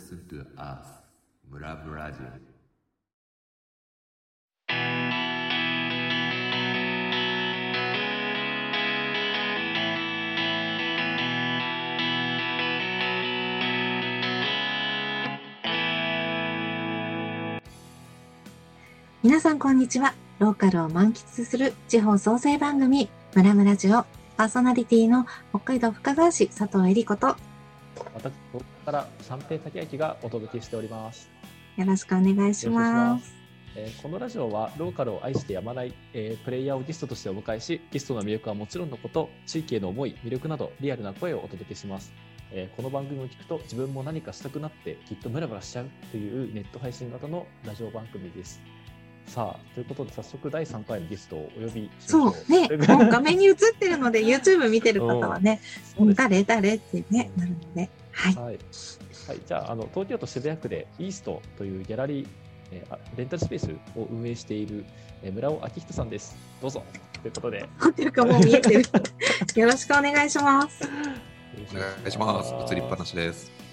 listen to us 村ブラジオ皆さんこんにちは。ローカルを満喫する地方創生番組、ムラムラジオ、パーソナリティの北海道深川市佐藤恵里子と、私、東京から三平武明がお届けしております。よろしくお願いします。えーこのラジオはローカルを愛してやまない、えープレイヤーをゲストとしてお迎えし、ゲストの魅力はもちろんのこと、地域への思い、魅力などリアルな声をお届けします。えーこの番組を聞くと自分も何かしたくなってきっとムラムラしちゃうというネット配信型のラジオ番組です。さあ、ということで早速第3回のゲストをお呼びしましょそうね、もう画面に映ってるので、YouTube 見てる方はね、誰誰ってね、なるので、はい。はい、はい、じゃああの東京都渋谷区でイーストというギャラリー、えーあレンタルスペースを運営している、えー村尾明人さんです。どうぞということで、ホテルかもう見えてる。よろしくお願いします。お願いします。映りっぱなしです。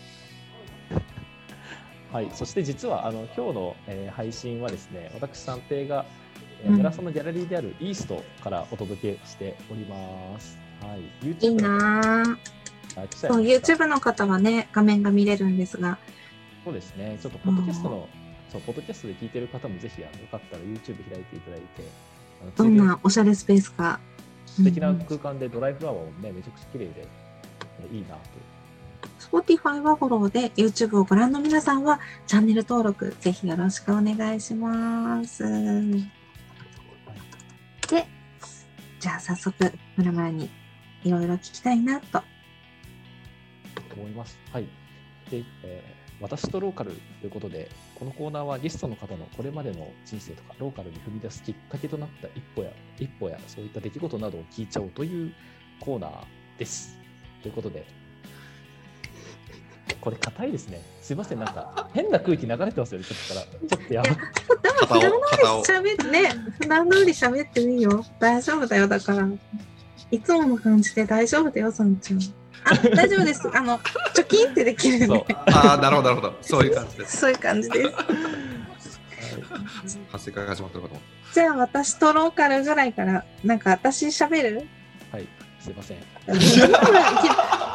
はい、そして実はあの今日の、えー配信はですね、私三平が、えーうん。村さんのギャラリーであるイーストからお届けしております。はい、いい YouTube なそう、YouTube の方はね、画面が見れるんですが、そうですね、ちょっとポッドキャストの、そうポッドキャストで聞いてる方もぜひあのよかったら YouTube 開いていただいて、どんなおしゃれスペースか。素敵な空間でドライフラワーもね、めちゃくちゃ綺麗で、えいいなと。Spotify はフォローで YouTube をご覧の皆さんはチャンネル登録ぜひよろしくお願いします。で、じゃあ早速、ムラムラにいろいろ聞きたいなと。思います。はい。で、えー私とローカルということで、このコーナーはゲストの方のこれまでの人生とか、ローカルに踏み出すきっかけとなった一歩や、一歩や、そういった出来事などを聞いちゃおうというコーナーです。ということで、これ硬いですね。すいません、なんか変な空気流れてますよね、ちょっとから。ちょっとやばい。でも普段通り喋ってね、普段通り喋っていいよ。大丈夫だよ、だから。いつもの感じで大丈夫だよ、さんちゃん。あ、大丈夫です。あの、チョキンってできるね。。ああ、なるほど、なるほど。そういう感じです。そういう感じです。発生会始まってるかと思っじゃあ私とローカルぐらいから、なんか私喋る？はい、すいません。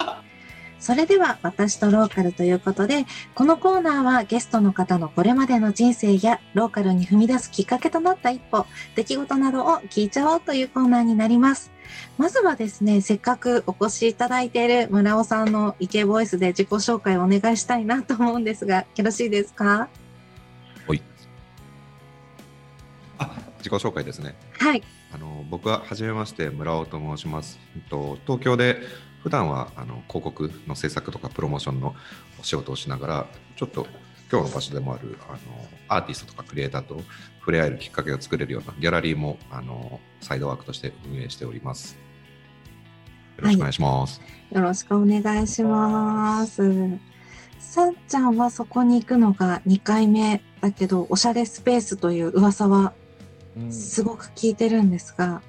それでは私とローカルということで、このコーナーはゲストの方のこれまでの人生やローカルに踏み出すきっかけとなった一歩、出来事などを聞いちゃおうというコーナーになります。まずはですね、せっかくお越しいただいている村尾さんのイケボイスで自己紹介をお願いしたいなと思うんですが、よろしいですか？あ、自己紹介ですね。はい。あの僕は初めまして村尾と申します。えっと東京で普段はあの広告の制作とかプロモーションのお仕事をしながら、ちょっと今日の場所でもあるあのアーティストとかクリエイターと触れ合えるきっかけを作れるようなギャラリーもあのサイドワークとして運営しております。よろしくお願いします。よろしくお願いします。さんちゃんはそこに行くのが2回目だけど、おしゃれスペースという噂はうんすごく聞いてるんですが、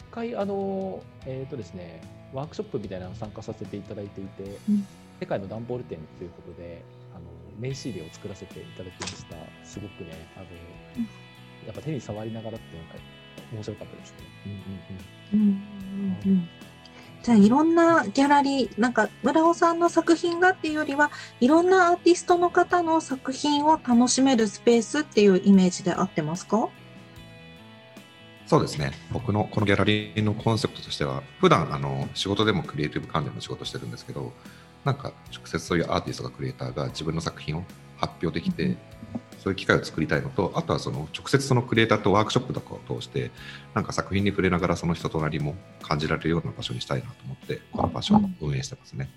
一回あの、えーとですね、ワークショップみたいなのに参加させていただいていて、うん。世界の段ボール展ということであの名刺入れを作らせていただきました。すごくねあの、うん。やっぱ手に触りながらっていうのが面白かったですね、うんうんうん。じゃあいろんなギャラリー、なんか村尾さんの作品がっていうよりは、いろんなアーティストの方の作品を楽しめるスペースっていうイメージで合ってますか？そうですね僕のこのギャラリーのコンセプトとしては普段あの仕事でもクリエイティブ関連の仕事をしてるんですけどなんか直接そういうアーティストとかクリエイターが自分の作品を発表できて、うんそういう機会を作りたいのとあとはその直接そのクリエイターとワークショップとかを通してなんか作品に触れながらその人となりも感じられるような場所にしたいなと思ってこの場所を運営してますね。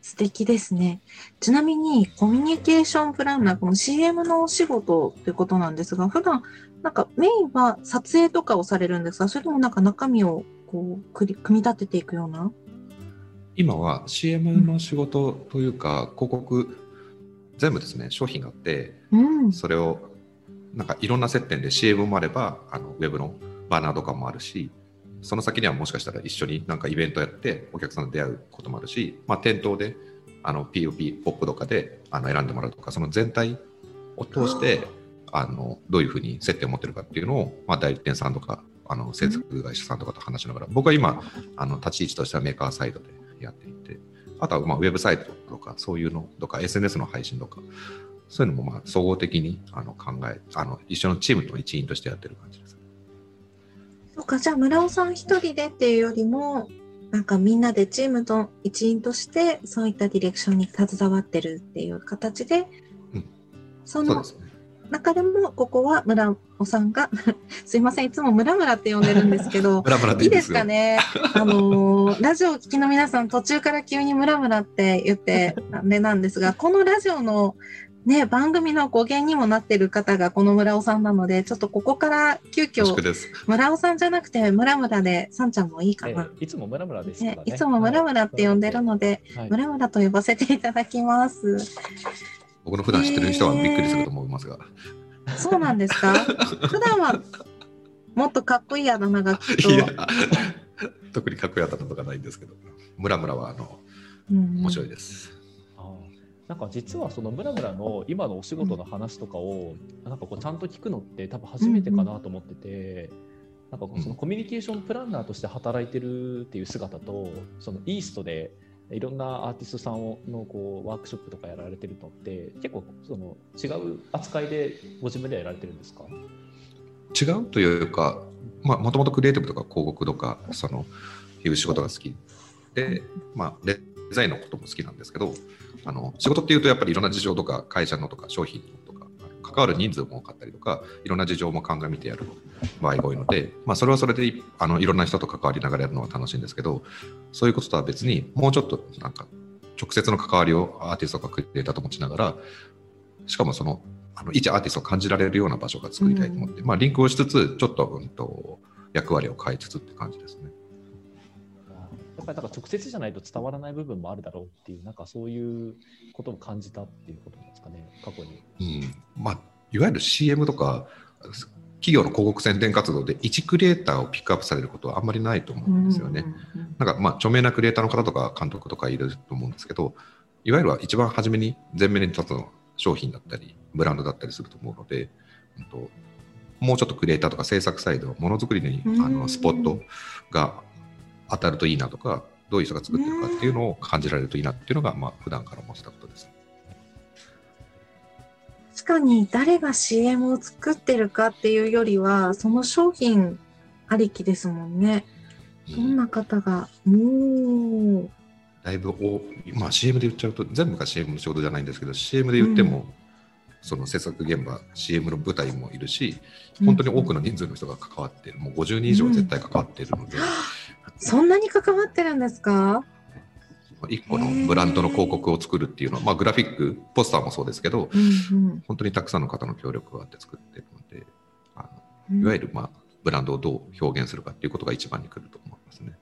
素敵ですね。ちなみに、コミュニケーションプランナー、この CM のお仕事ということなんですが、普段、なんかメインは撮影とかをされるんですか？それともなんか中身をこう、くり組み立てていくような？今は CM の仕事というか広告全部ですね商品があってうん。それをなんかいろんな接点で CM もあればあのウェブのバナーとかもあるしその先にはもしかしたら一緒になんかイベントやってお客さんと出会うこともあるし、まあ、店頭であの POP ポップとかであの選んでもらうとかその全体を通してあのどういうふうに接点を持ってるかっていうのを、まあ、代理店さんとかあの制作会社さんとかと話しながら、僕は今あの立ち位置としてはメーカーサイドでやっていてあとはまあウェブサイトとかそういうのとか SNS の配信とかそういうのもまあ総合的にあの考えあの一緒のチームの一員としてやってる感じです。そうか、じゃあ村尾さん一人でっていうよりも、なんかみんなでチームの一員として、そういったディレクションに携わってるっていう形で、うんそのそうですね。中でも、ここは村尾さんが、すいません、いつも村村って呼んでるんですけど、ムラムラでいいでいいです。かね？あのーラジオを聞きの皆さん、途中から急にムラムラって言って、あれなんですが、このラジオのね、番組の語源にもなってる方がこの村尾さんなので、ちょっとここから急遽。村尾さんじゃなくて、村村で、さんちゃんもいいかな。えーいつもムラムラですからね。ねいつも村村って呼んでるので、はい村村と呼ばせていただきます。僕の普段知ってる人はびっくりすると思いますが。そうなんですか？普段はもっとかっこいいあだ名がきっと。いや、特にかっこよかったことがないんですけど、ムラムラはあのうん面白いです。あー。なんか実はそのムラムラの今のお仕事の話とかをなんかこうちゃんと聞くのって多分初めてかなと思ってて、なんかこうそのコミュニケーションプランナーとして働いてるっていう姿とそのイーストでいろんなアーティストさんをのこうワークショップとかやられてるのって結構その違う扱いでご自分ではやられてるんですか？違うというか、まあ、もともとクリエイティブとか広告とか、その、いう仕事が好き。で、まあ、デザインのことも好きなんですけど、あの、仕事っていうとやっぱりいろんな事情とか、会社のとか、商品の、関わる人数も多かったりとか、いろんな事情も鑑みてやる場合が多いので、まあ、それはそれでいあのいろんな人と関わりながらやるのは楽しいんですけど、そういうこととは別に、もうちょっとなんか、直接の関わりをアーティストとかクリエイターと持ちながら、しかもその、あの一アーティストを感じられるような場所が作りたいと思って、まあ、リンクをしつつ、ちょっと,、うん、と役割を変えつつって感じですね。やっぱりなんか直接じゃないと伝わらない部分もあるだろうっていうなんかそういうことを感じたっていうことね過去に。うんまあ、いわゆる CM とか、企業の広告宣伝活動で一クリエイターをピックアップされることはあんまりないと思うんですよね。なんかまあ著名なクリエイターの方とか監督とかいると思うんですけど、いわゆるは一番初めに前面に立つのは商品だったり、ブランドだったりすると思うので、うんともうちょっとクリエイターとか制作サイド、ものづくりにあうんのスポットが当たるといいなとか、どういう人が作ってるかっていうのを感じられるといいなっていうのが、まあ普段から思ってたことです。確かに誰が CM を作ってるかっていうよりは、その商品ありきですもんね。どんな方が、おーだいぶお、まあ、CM で言っちゃうと全部が CM の仕事じゃないんですけど CM で言っても、その制作現場 CM の舞台もいるし本当に多くの人数の人が関わっている。もう50人以上絶対関わっているので、そんなに関わってるんですか？1個のブランドの広告を作るっていうのは、まあ、グラフィックポスターもそうですけどうん本当にたくさんの方の協力があって作っているのであうんのいわゆる、まあ、ブランドをどう表現するかっていうことが一番に来ると思いますね。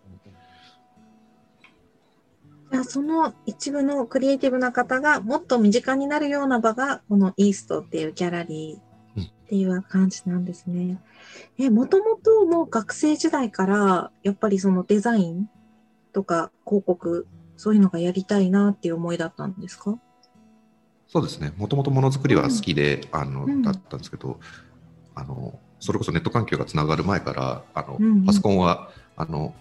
じゃあその一部のクリエイティブな方がもっと身近になるような場がこのイーストっていうギャラリーっていう感じなんですね。え、もともともう学生時代からやっぱりそのデザインとか広告そういうのがやりたいなっていう思いだったんですか？そうですね。もともとものづくりは好きで、あのうん。だったんですけど、あのそれこそネット環境がつながる前から、あのうんうん。パソコンはあの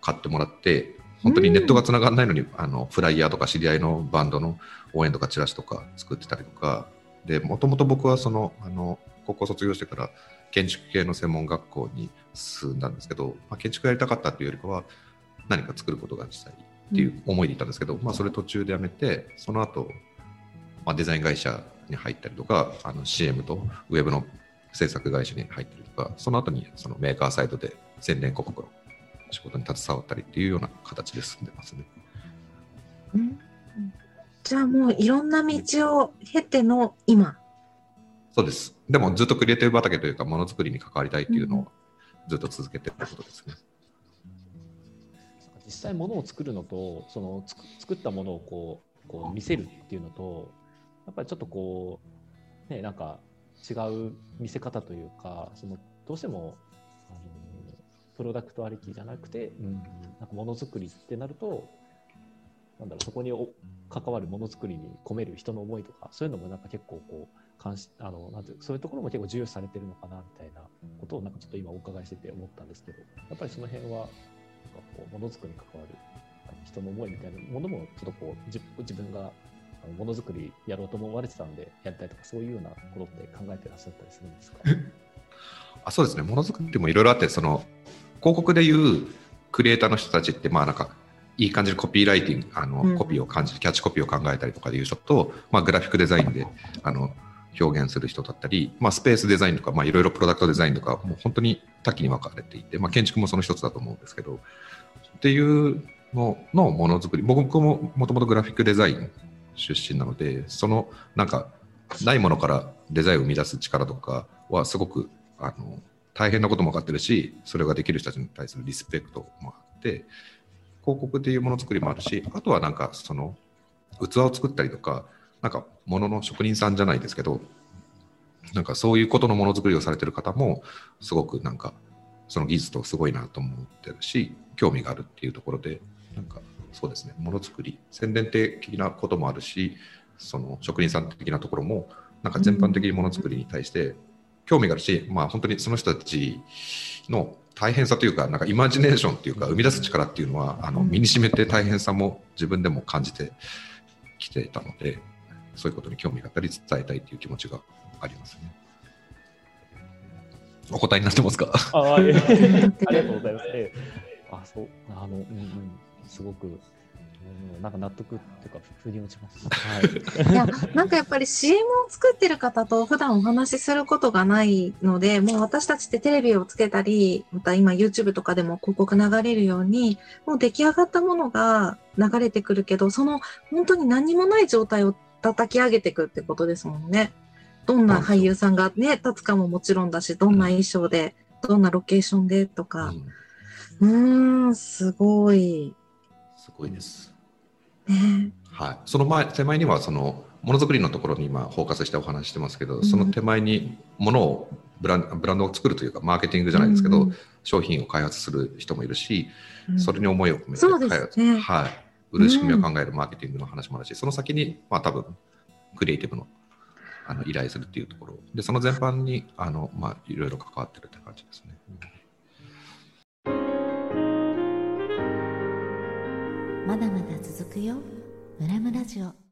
買ってもらって、本当にネットがつながらないのに、あのフライヤーとか知り合いのバンドの応援とかチラシとか作ってたりとか、でもともと僕はそのあの高校卒業してから建築系の専門学校に進んだんですけど、まあ、建築やりたかったっていうよりかは何か作ることがしたいっていう思いでいたんですけど、まあ、それ途中でやめてその後、まあデザイン会社に入ったりとかあの CM とウェブの制作会社に入ったりとかその後にそのメーカーサイドで宣伝広告の仕事に携わったりっていうような形で進んでますね。うんじゃあもういろんな道を経ての今。そうです。でもずっとクリエイティブ畑というかものづくりに関わりたいっていうのをずっと続けてることですね。実際物を作るのとそのつく作ったものをこうこう見せるっていうのとやっぱりちょっとこうねなんか違う見せ方というかそのどうしてもあのプロダクトありきじゃなくて、うん、なんかものづくりってなるとなんだろうそこにお関わるものづくりに込める人の思いとかそういうのもなんか結構こう監視あのなんていうそういうところも結構重要視されてるのかなみたいなことをなんかちょっと今お伺いしてて思ったんですけどやっぱりその辺はかこうものづくりに関わる人の思いみたいなものもちょっとこう自自分があのものづくりやろうと思われてたんでやりたいとかそういうようなことって考えてらっしゃったりするんですか？あそうですね。ものづくりもいろいろあってその広告でいうクリエイターの人たちってまあなんかいい感じのコピーライティングあの、うん。コピーを感じキャッチコピーを考えたりとかでいう人と、まあ、グラフィックデザインであの表現する人だったり、まあ、スペースデザインとか、まあ、いろいろプロダクトデザインとかもう本当に多岐に分かれていて、まあ、建築もその一つだと思うんですけどっていうののものづくり僕ももともとグラフィックデザイン出身なのでそのなんかないものからデザインを生み出す力とかはすごくあの大変なことも分かってるしそれができる人たちに対するリスペクトもあって広告っていうものづくりもあるしあとはなんかその器を作ったりとかなんか物の職人さんじゃないですけどなんかそういうことのものづくりをされてる方もすごくなんかその技術とすごいなと思ってるし興味があるっていうところでなんかそうですねものづくり宣伝的なこともあるしその職人さん的なところもなんか全般的にものづくりに対して興味があるし、まあ本当にその人たちの大変さというかなんかイマジネーションっていうか生み出す力っていうのはあの身にしめて大変さも自分でも感じてきていたのでそういうことに興味があったり伝えたいっていう気持ちがありますね。お答えになってますか？あえ ありがとうございます。ええあ、そう、あの、うんうん、すごく、うん、なんか納得っていうか、腑に落ちます。はい。いや、なんかやっぱり CM を作ってる方と普段お話しすることがないので、もう私たちってテレビをつけたり、また今 YouTube とかでも広告流れるように、もう出来上がったものが流れてくるけど、その本当に何にもない状態を叩き上げていくってことですもんね。どんな俳優さんがね、立つかももちろんだし、どんな衣装で、どんなロケーションでとかう。んん、すごい。すごいです。ね。はい、その前手前にはそのものづくりのところに今フォーカスしてお話ししてますけど、んその手前にものをブランブランドを作るというかマーケティングじゃないですけど、うん商品を開発する人もいるし、うんそれに思いを込めて開発、ねはい、売る仕組みを考えるマーケティングの話もあるし、その先にまあ多分クリエイティブのあの依頼するっていうところ。でその全般にあの、まあ、いろいろ関わってるって感じですね。まだまだ続くよ。ムラムラジオ。